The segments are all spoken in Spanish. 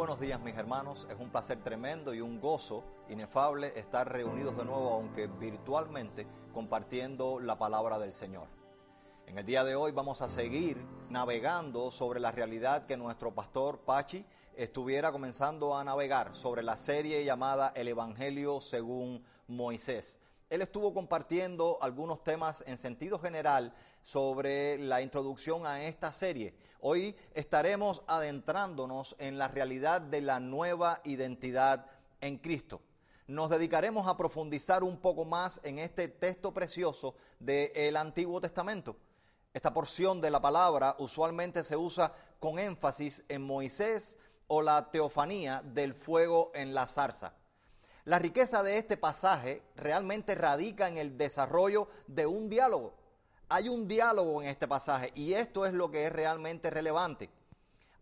buenos días mis hermanos, es un placer tremendo y un gozo inefable estar reunidos de nuevo, aunque virtualmente, compartiendo la palabra del Señor. En el día de hoy vamos a seguir navegando sobre la realidad que nuestro pastor Pachi estuviera comenzando a navegar sobre la serie llamada El Evangelio según Moisés él estuvo compartiendo algunos temas en sentido general sobre la introducción a esta serie. Hoy estaremos adentrándonos en la realidad de la nueva identidad en Cristo. Nos dedicaremos a profundizar un poco más en este texto precioso del Antiguo Testamento. Esta porción de la palabra usualmente se usa con énfasis en Moisés o la teofanía del fuego en la zarza. La riqueza de este pasaje realmente radica en el desarrollo de un diálogo. Hay un diálogo en este pasaje y esto es lo que es realmente relevante,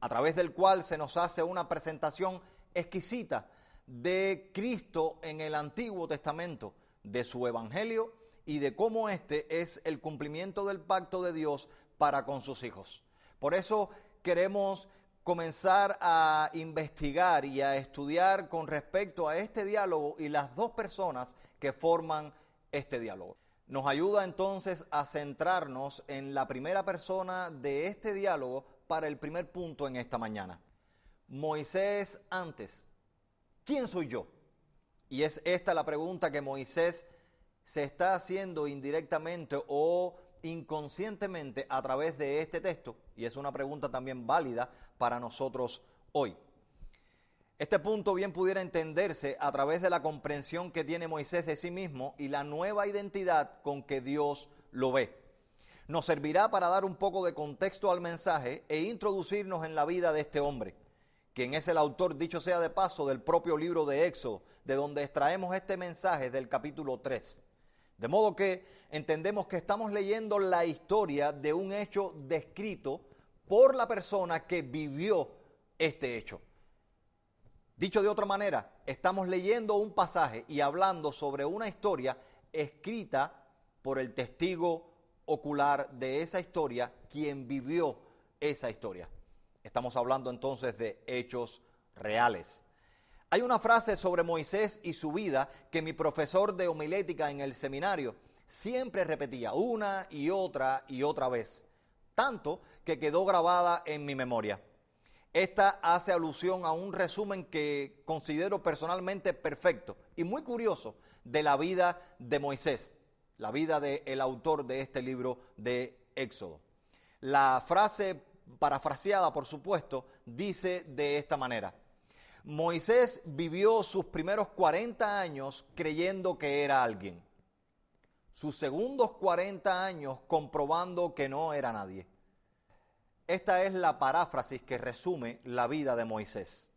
a través del cual se nos hace una presentación exquisita de Cristo en el Antiguo Testamento, de su Evangelio y de cómo este es el cumplimiento del pacto de Dios para con sus hijos. Por eso queremos comenzar a investigar y a estudiar con respecto a este diálogo y las dos personas que forman este diálogo. Nos ayuda entonces a centrarnos en la primera persona de este diálogo para el primer punto en esta mañana. Moisés antes. ¿Quién soy yo? Y es esta la pregunta que Moisés se está haciendo indirectamente o inconscientemente a través de este texto? Y es una pregunta también válida para nosotros hoy. Este punto bien pudiera entenderse a través de la comprensión que tiene Moisés de sí mismo y la nueva identidad con que Dios lo ve. Nos servirá para dar un poco de contexto al mensaje e introducirnos en la vida de este hombre, quien es el autor, dicho sea de paso, del propio libro de Éxodo, de donde extraemos este mensaje del capítulo 3. De modo que entendemos que estamos leyendo la historia de un hecho descrito por la persona que vivió este hecho. Dicho de otra manera, estamos leyendo un pasaje y hablando sobre una historia escrita por el testigo ocular de esa historia, quien vivió esa historia. Estamos hablando entonces de hechos reales. Hay una frase sobre Moisés y su vida que mi profesor de homilética en el seminario siempre repetía una y otra y otra vez, tanto que quedó grabada en mi memoria. Esta hace alusión a un resumen que considero personalmente perfecto y muy curioso de la vida de Moisés, la vida del autor de este libro de Éxodo. La frase parafraseada, por supuesto, dice de esta manera. Moisés vivió sus primeros 40 años creyendo que era alguien. Sus segundos 40 años comprobando que no era nadie. Esta es la paráfrasis que resume la vida de Moisés.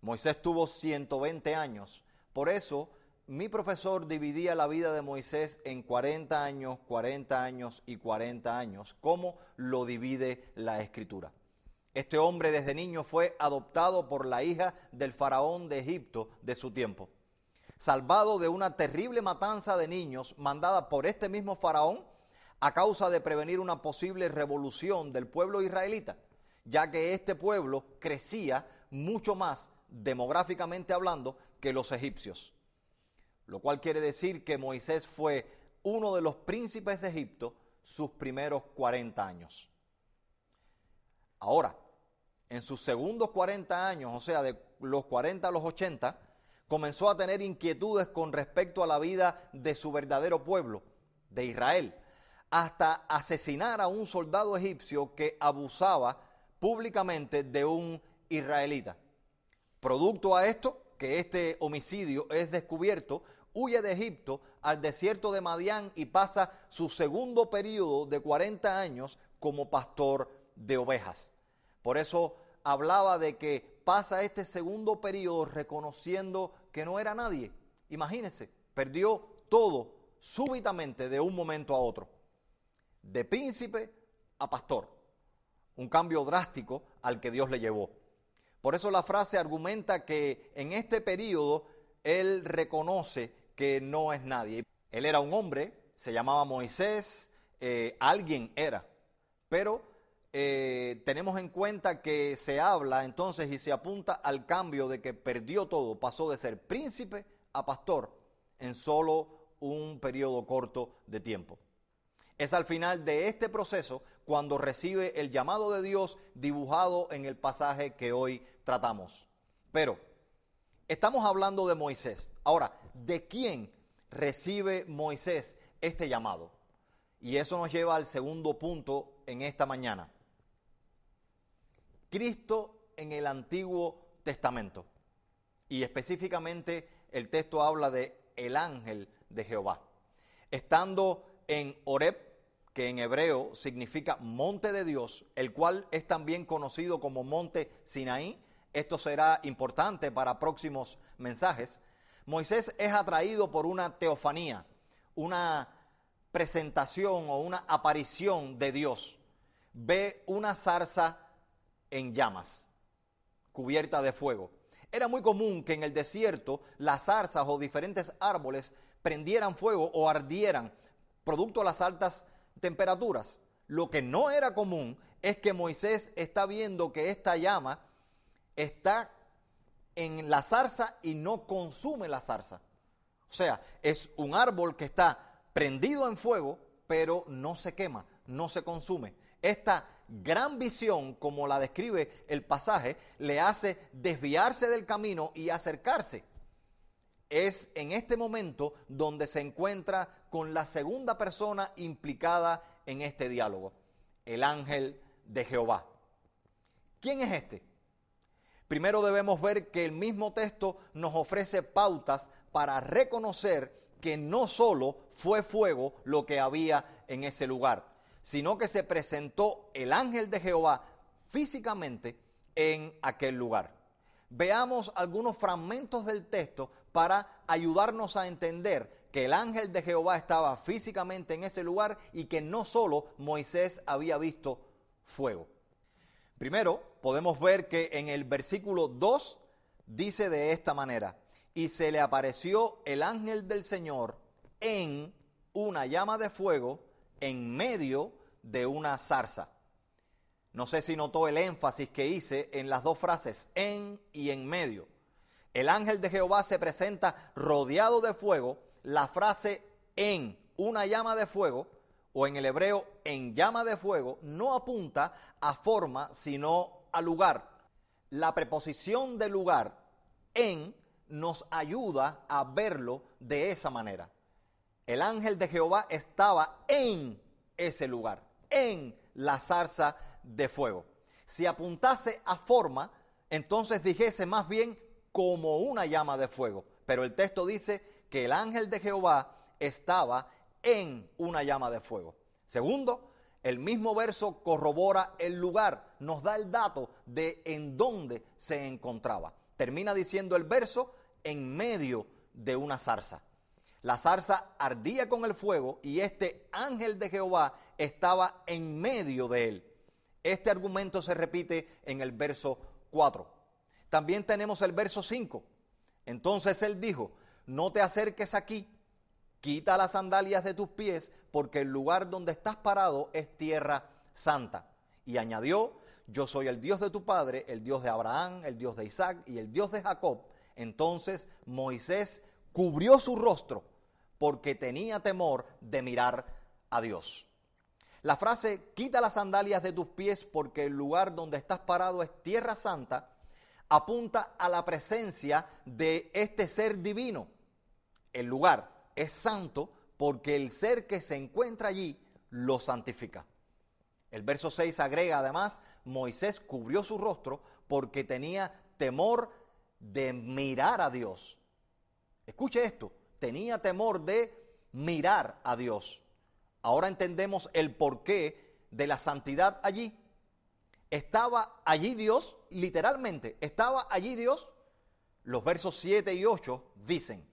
Moisés tuvo 120 años. Por eso mi profesor dividía la vida de Moisés en 40 años, 40 años y 40 años, como lo divide la escritura. Este hombre desde niño fue adoptado por la hija del faraón de Egipto de su tiempo. Salvado de una terrible matanza de niños mandada por este mismo faraón a causa de prevenir una posible revolución del pueblo israelita, ya que este pueblo crecía mucho más demográficamente hablando que los egipcios. Lo cual quiere decir que Moisés fue uno de los príncipes de Egipto sus primeros 40 años. Ahora, en sus segundos 40 años, o sea, de los 40 a los 80, comenzó a tener inquietudes con respecto a la vida de su verdadero pueblo, de Israel, hasta asesinar a un soldado egipcio que abusaba públicamente de un israelita. Producto a esto, que este homicidio es descubierto, huye de Egipto al desierto de Madián y pasa su segundo periodo de 40 años como pastor de ovejas. Por eso hablaba de que pasa este segundo periodo reconociendo que no era nadie. Imagínense, perdió todo súbitamente de un momento a otro. De príncipe a pastor. Un cambio drástico al que Dios le llevó. Por eso la frase argumenta que en este periodo él reconoce que no es nadie. Él era un hombre, se llamaba Moisés, eh, alguien era, pero eh, tenemos en cuenta que se habla entonces y se apunta al cambio de que perdió todo, pasó de ser príncipe a pastor en solo un periodo corto de tiempo. Es al final de este proceso cuando recibe el llamado de Dios dibujado en el pasaje que hoy tratamos. Pero estamos hablando de Moisés. Ahora, ¿de quién recibe Moisés este llamado? Y eso nos lleva al segundo punto en esta mañana. Cristo en el Antiguo Testamento. Y específicamente el texto habla de el ángel de Jehová. Estando en Oreb, que en hebreo significa monte de Dios, el cual es también conocido como monte Sinaí. Esto será importante para próximos mensajes. Moisés es atraído por una teofanía, una presentación o una aparición de Dios. Ve una zarza en llamas, cubierta de fuego. Era muy común que en el desierto las zarzas o diferentes árboles prendieran fuego o ardieran, producto de las altas temperaturas. Lo que no era común es que Moisés está viendo que esta llama está en la zarza y no consume la zarza. O sea, es un árbol que está prendido en fuego, pero no se quema, no se consume. Esta gran visión, como la describe el pasaje, le hace desviarse del camino y acercarse. Es en este momento donde se encuentra con la segunda persona implicada en este diálogo, el ángel de Jehová. ¿Quién es este? Primero debemos ver que el mismo texto nos ofrece pautas para reconocer que no solo fue fuego lo que había en ese lugar, sino que se presentó el ángel de Jehová físicamente en aquel lugar. Veamos algunos fragmentos del texto para ayudarnos a entender que el ángel de Jehová estaba físicamente en ese lugar y que no solo Moisés había visto fuego. Primero, podemos ver que en el versículo 2 dice de esta manera, y se le apareció el ángel del Señor en una llama de fuego en medio de una zarza. No sé si notó el énfasis que hice en las dos frases, en y en medio. El ángel de Jehová se presenta rodeado de fuego. La frase en una llama de fuego, o en el hebreo en llama de fuego, no apunta a forma, sino a lugar. La preposición de lugar en nos ayuda a verlo de esa manera. El ángel de Jehová estaba en ese lugar, en la zarza de fuego. Si apuntase a forma, entonces dijese más bien como una llama de fuego. Pero el texto dice que el ángel de Jehová estaba en una llama de fuego. Segundo, el mismo verso corrobora el lugar, nos da el dato de en dónde se encontraba. Termina diciendo el verso en medio de una zarza. La zarza ardía con el fuego y este ángel de Jehová estaba en medio de él. Este argumento se repite en el verso 4. También tenemos el verso 5. Entonces él dijo, no te acerques aquí, quita las sandalias de tus pies, porque el lugar donde estás parado es tierra santa. Y añadió, yo soy el Dios de tu padre, el Dios de Abraham, el Dios de Isaac y el Dios de Jacob. Entonces Moisés cubrió su rostro porque tenía temor de mirar a Dios. La frase, quita las sandalias de tus pies porque el lugar donde estás parado es tierra santa, apunta a la presencia de este ser divino. El lugar es santo porque el ser que se encuentra allí lo santifica. El verso 6 agrega además, Moisés cubrió su rostro porque tenía temor de mirar a Dios. Escuche esto, tenía temor de mirar a Dios. Ahora entendemos el porqué de la santidad allí. Estaba allí Dios, literalmente, estaba allí Dios. Los versos 7 y 8 dicen,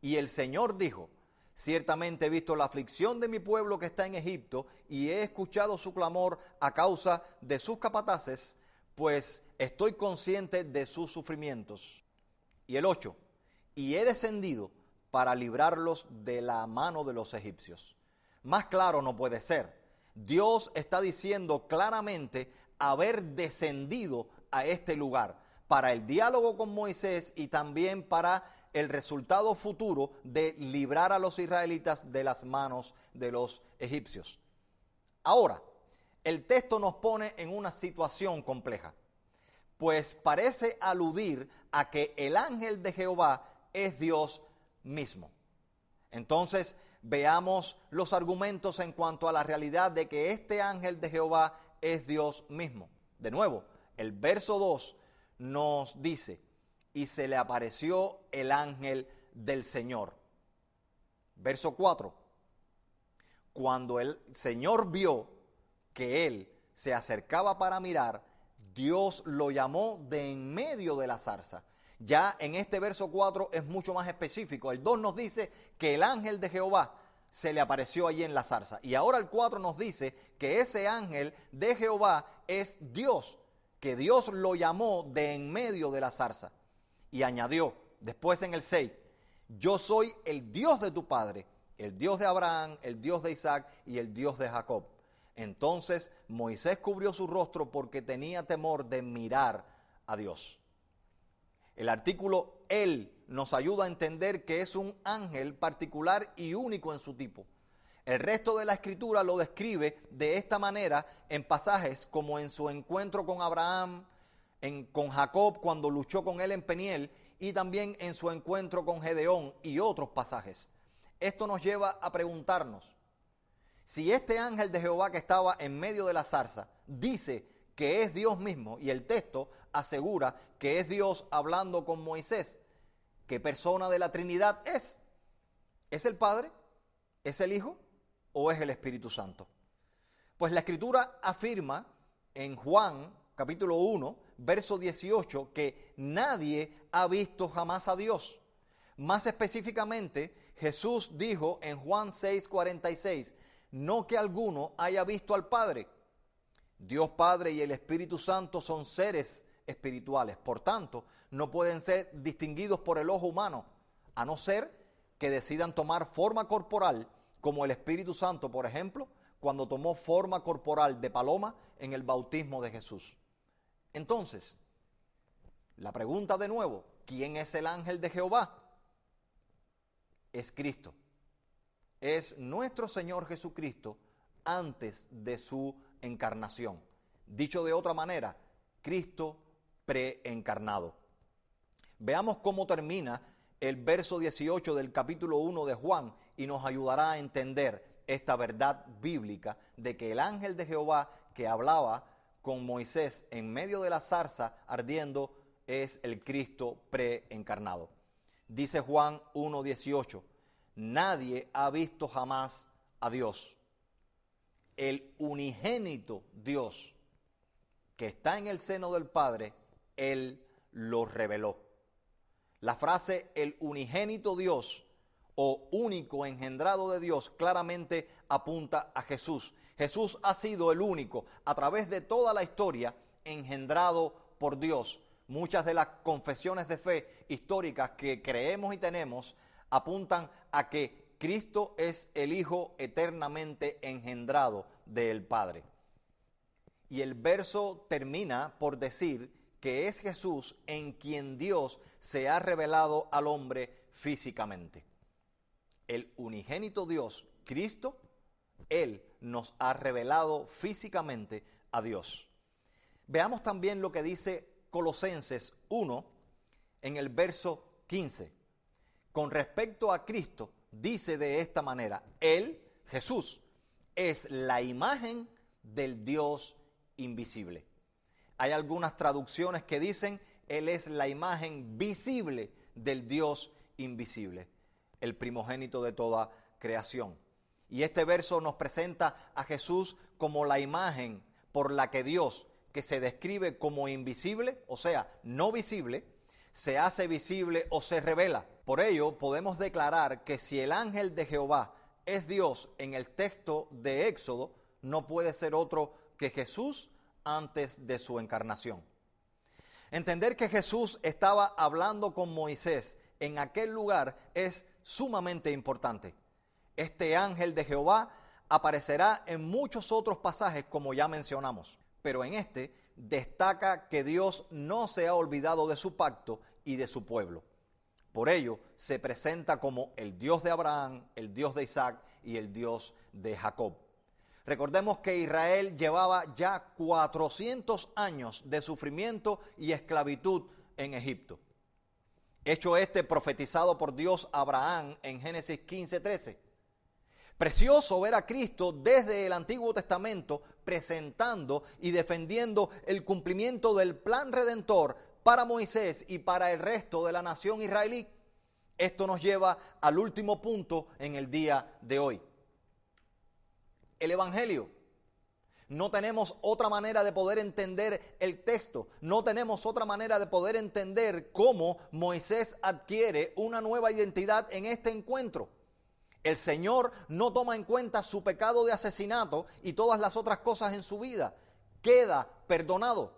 y el Señor dijo, ciertamente he visto la aflicción de mi pueblo que está en Egipto y he escuchado su clamor a causa de sus capataces pues estoy consciente de sus sufrimientos. Y el 8, y he descendido para librarlos de la mano de los egipcios. Más claro no puede ser. Dios está diciendo claramente haber descendido a este lugar para el diálogo con Moisés y también para el resultado futuro de librar a los israelitas de las manos de los egipcios. Ahora, el texto nos pone en una situación compleja, pues parece aludir a que el ángel de Jehová es Dios mismo. Entonces, veamos los argumentos en cuanto a la realidad de que este ángel de Jehová es Dios mismo. De nuevo, el verso 2 nos dice, y se le apareció el ángel del Señor. Verso 4, cuando el Señor vio que él se acercaba para mirar, Dios lo llamó de en medio de la zarza. Ya en este verso 4 es mucho más específico. El 2 nos dice que el ángel de Jehová se le apareció allí en la zarza. Y ahora el 4 nos dice que ese ángel de Jehová es Dios, que Dios lo llamó de en medio de la zarza. Y añadió después en el 6, yo soy el Dios de tu padre, el Dios de Abraham, el Dios de Isaac y el Dios de Jacob. Entonces Moisés cubrió su rostro porque tenía temor de mirar a Dios. El artículo Él nos ayuda a entender que es un ángel particular y único en su tipo. El resto de la escritura lo describe de esta manera en pasajes como en su encuentro con Abraham, en, con Jacob cuando luchó con él en Peniel y también en su encuentro con Gedeón y otros pasajes. Esto nos lleva a preguntarnos, si este ángel de Jehová que estaba en medio de la zarza dice que es Dios mismo y el texto asegura que es Dios hablando con Moisés, ¿qué persona de la Trinidad es? ¿Es el Padre? ¿Es el Hijo? ¿O es el Espíritu Santo? Pues la escritura afirma en Juan capítulo 1, verso 18, que nadie ha visto jamás a Dios. Más específicamente, Jesús dijo en Juan 6, 46, no que alguno haya visto al Padre. Dios Padre y el Espíritu Santo son seres espirituales, por tanto, no pueden ser distinguidos por el ojo humano, a no ser que decidan tomar forma corporal, como el Espíritu Santo, por ejemplo, cuando tomó forma corporal de paloma en el bautismo de Jesús. Entonces, la pregunta de nuevo, ¿quién es el ángel de Jehová? Es Cristo es nuestro Señor Jesucristo antes de su encarnación. Dicho de otra manera, Cristo preencarnado. Veamos cómo termina el verso 18 del capítulo 1 de Juan y nos ayudará a entender esta verdad bíblica de que el ángel de Jehová que hablaba con Moisés en medio de la zarza ardiendo es el Cristo preencarnado. Dice Juan 1.18, nadie ha visto jamás a Dios. El unigénito Dios que está en el seno del Padre, Él lo reveló. La frase el unigénito Dios o único engendrado de Dios claramente apunta a Jesús. Jesús ha sido el único a través de toda la historia engendrado por Dios. Muchas de las confesiones de fe históricas que creemos y tenemos apuntan a que Cristo es el Hijo eternamente engendrado del Padre. Y el verso termina por decir que es Jesús en quien Dios se ha revelado al hombre físicamente. El unigénito Dios, Cristo, Él nos ha revelado físicamente a Dios. Veamos también lo que dice Colosenses 1 en el verso 15 con respecto a Cristo, dice de esta manera, Él, Jesús, es la imagen del Dios invisible. Hay algunas traducciones que dicen, Él es la imagen visible del Dios invisible, el primogénito de toda creación. Y este verso nos presenta a Jesús como la imagen por la que Dios, que se describe como invisible, o sea, no visible, se hace visible o se revela. Por ello, podemos declarar que si el ángel de Jehová es Dios en el texto de Éxodo, no puede ser otro que Jesús antes de su encarnación. Entender que Jesús estaba hablando con Moisés en aquel lugar es sumamente importante. Este ángel de Jehová aparecerá en muchos otros pasajes como ya mencionamos, pero en este destaca que Dios no se ha olvidado de su pacto y de su pueblo. Por ello, se presenta como el Dios de Abraham, el Dios de Isaac y el Dios de Jacob. Recordemos que Israel llevaba ya 400 años de sufrimiento y esclavitud en Egipto. Hecho este profetizado por Dios Abraham en Génesis 15:13. Precioso ver a Cristo desde el Antiguo Testamento presentando y defendiendo el cumplimiento del plan redentor para Moisés y para el resto de la nación israelí. Esto nos lleva al último punto en el día de hoy el Evangelio. No tenemos otra manera de poder entender el texto, no tenemos otra manera de poder entender cómo Moisés adquiere una nueva identidad en este encuentro. El Señor no toma en cuenta su pecado de asesinato y todas las otras cosas en su vida. Queda perdonado.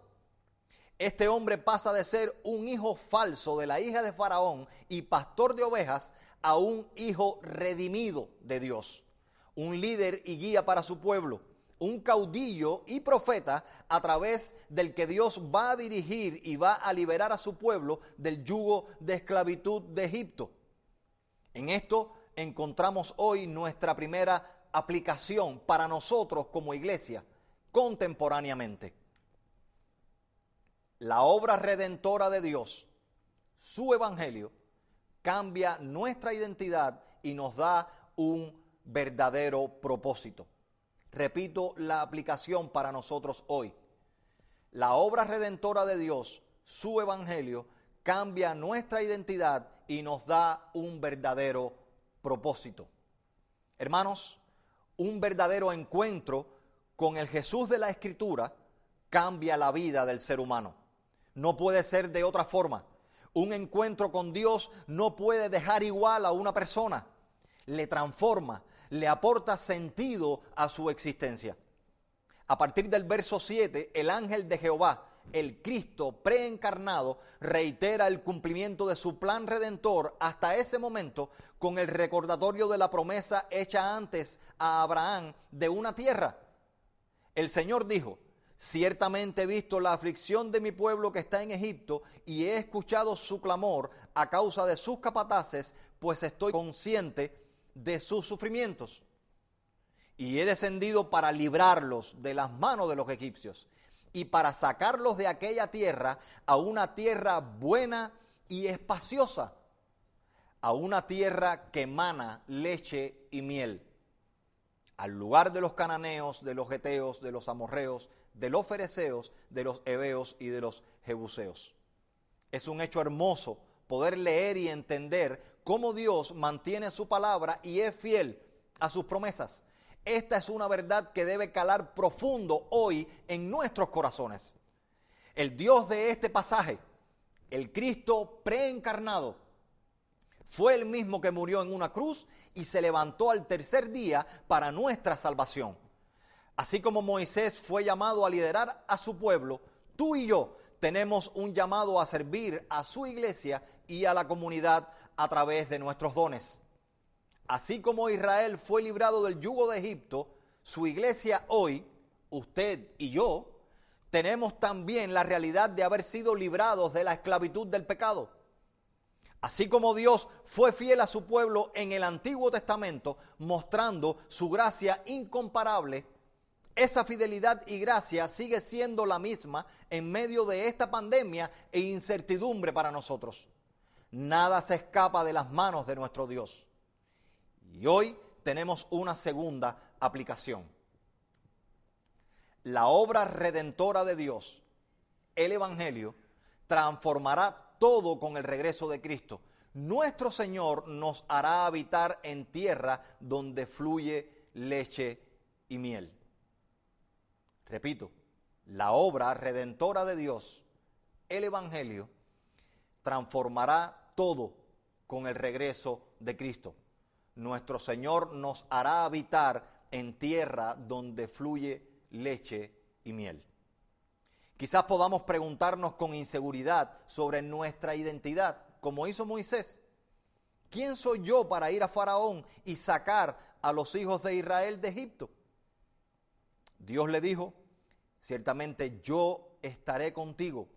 Este hombre pasa de ser un hijo falso de la hija de Faraón y pastor de ovejas a un hijo redimido de Dios un líder y guía para su pueblo, un caudillo y profeta a través del que Dios va a dirigir y va a liberar a su pueblo del yugo de esclavitud de Egipto. En esto encontramos hoy nuestra primera aplicación para nosotros como iglesia contemporáneamente. La obra redentora de Dios, su evangelio, cambia nuestra identidad y nos da un verdadero propósito. Repito la aplicación para nosotros hoy. La obra redentora de Dios, su evangelio, cambia nuestra identidad y nos da un verdadero propósito. Hermanos, un verdadero encuentro con el Jesús de la Escritura cambia la vida del ser humano. No puede ser de otra forma. Un encuentro con Dios no puede dejar igual a una persona. Le transforma, le aporta sentido a su existencia. A partir del verso 7, el ángel de Jehová, el Cristo preencarnado, reitera el cumplimiento de su plan redentor hasta ese momento con el recordatorio de la promesa hecha antes a Abraham de una tierra. El Señor dijo, Ciertamente he visto la aflicción de mi pueblo que está en Egipto y he escuchado su clamor a causa de sus capataces, pues estoy consciente de sus sufrimientos. Y he descendido para librarlos de las manos de los egipcios y para sacarlos de aquella tierra a una tierra buena y espaciosa, a una tierra que emana leche y miel, al lugar de los cananeos, de los geteos, de los amorreos, de los fereceos, de los heveos y de los jebuseos. Es un hecho hermoso poder leer y entender cómo Dios mantiene su palabra y es fiel a sus promesas. Esta es una verdad que debe calar profundo hoy en nuestros corazones. El Dios de este pasaje, el Cristo preencarnado, fue el mismo que murió en una cruz y se levantó al tercer día para nuestra salvación. Así como Moisés fue llamado a liderar a su pueblo, tú y yo tenemos un llamado a servir a su iglesia y a la comunidad a través de nuestros dones. Así como Israel fue librado del yugo de Egipto, su iglesia hoy, usted y yo, tenemos también la realidad de haber sido librados de la esclavitud del pecado. Así como Dios fue fiel a su pueblo en el Antiguo Testamento, mostrando su gracia incomparable esa fidelidad y gracia sigue siendo la misma en medio de esta pandemia e incertidumbre para nosotros. Nada se escapa de las manos de nuestro Dios. Y hoy tenemos una segunda aplicación. La obra redentora de Dios, el Evangelio, transformará todo con el regreso de Cristo. Nuestro Señor nos hará habitar en tierra donde fluye leche y miel. Repito, la obra redentora de Dios, el Evangelio, transformará todo con el regreso de Cristo. Nuestro Señor nos hará habitar en tierra donde fluye leche y miel. Quizás podamos preguntarnos con inseguridad sobre nuestra identidad, como hizo Moisés. ¿Quién soy yo para ir a Faraón y sacar a los hijos de Israel de Egipto? Dios le dijo, ciertamente yo estaré contigo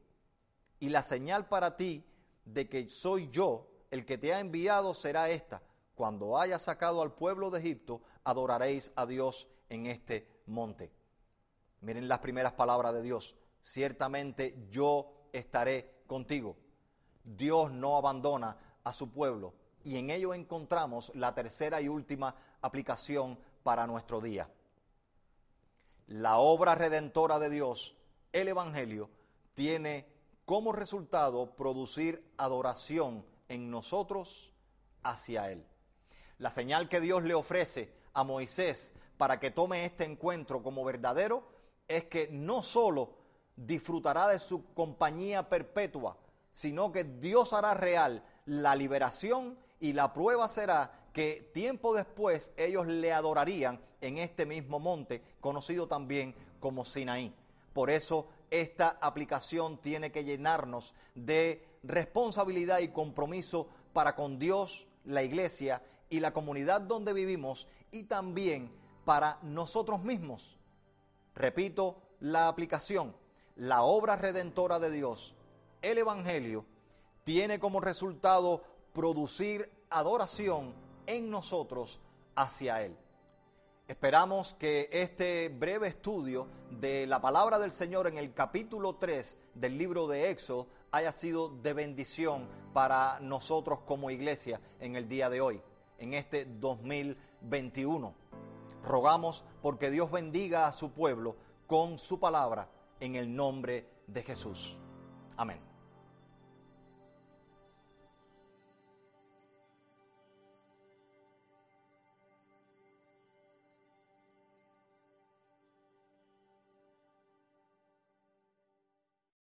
y la señal para ti de que soy yo el que te ha enviado será esta. Cuando haya sacado al pueblo de Egipto, adoraréis a Dios en este monte. Miren las primeras palabras de Dios. Ciertamente yo estaré contigo. Dios no abandona a su pueblo. Y en ello encontramos la tercera y última aplicación para nuestro día. La obra redentora de Dios, el Evangelio, tiene como resultado producir adoración en nosotros hacia Él. La señal que Dios le ofrece a Moisés para que tome este encuentro como verdadero es que no solo disfrutará de su compañía perpetua, sino que Dios hará real la liberación y la prueba será que tiempo después ellos le adorarían en este mismo monte, conocido también como Sinaí. Por eso esta aplicación tiene que llenarnos de responsabilidad y compromiso para con Dios, la iglesia y la comunidad donde vivimos y también para nosotros mismos. Repito la aplicación, la obra redentora de Dios, el Evangelio, tiene como resultado producir adoración en nosotros hacia Él. Esperamos que este breve estudio de la palabra del Señor en el capítulo 3 del libro de Éxodo haya sido de bendición para nosotros como iglesia en el día de hoy, en este 2021. Rogamos porque Dios bendiga a su pueblo con su palabra en el nombre de Jesús. Amén.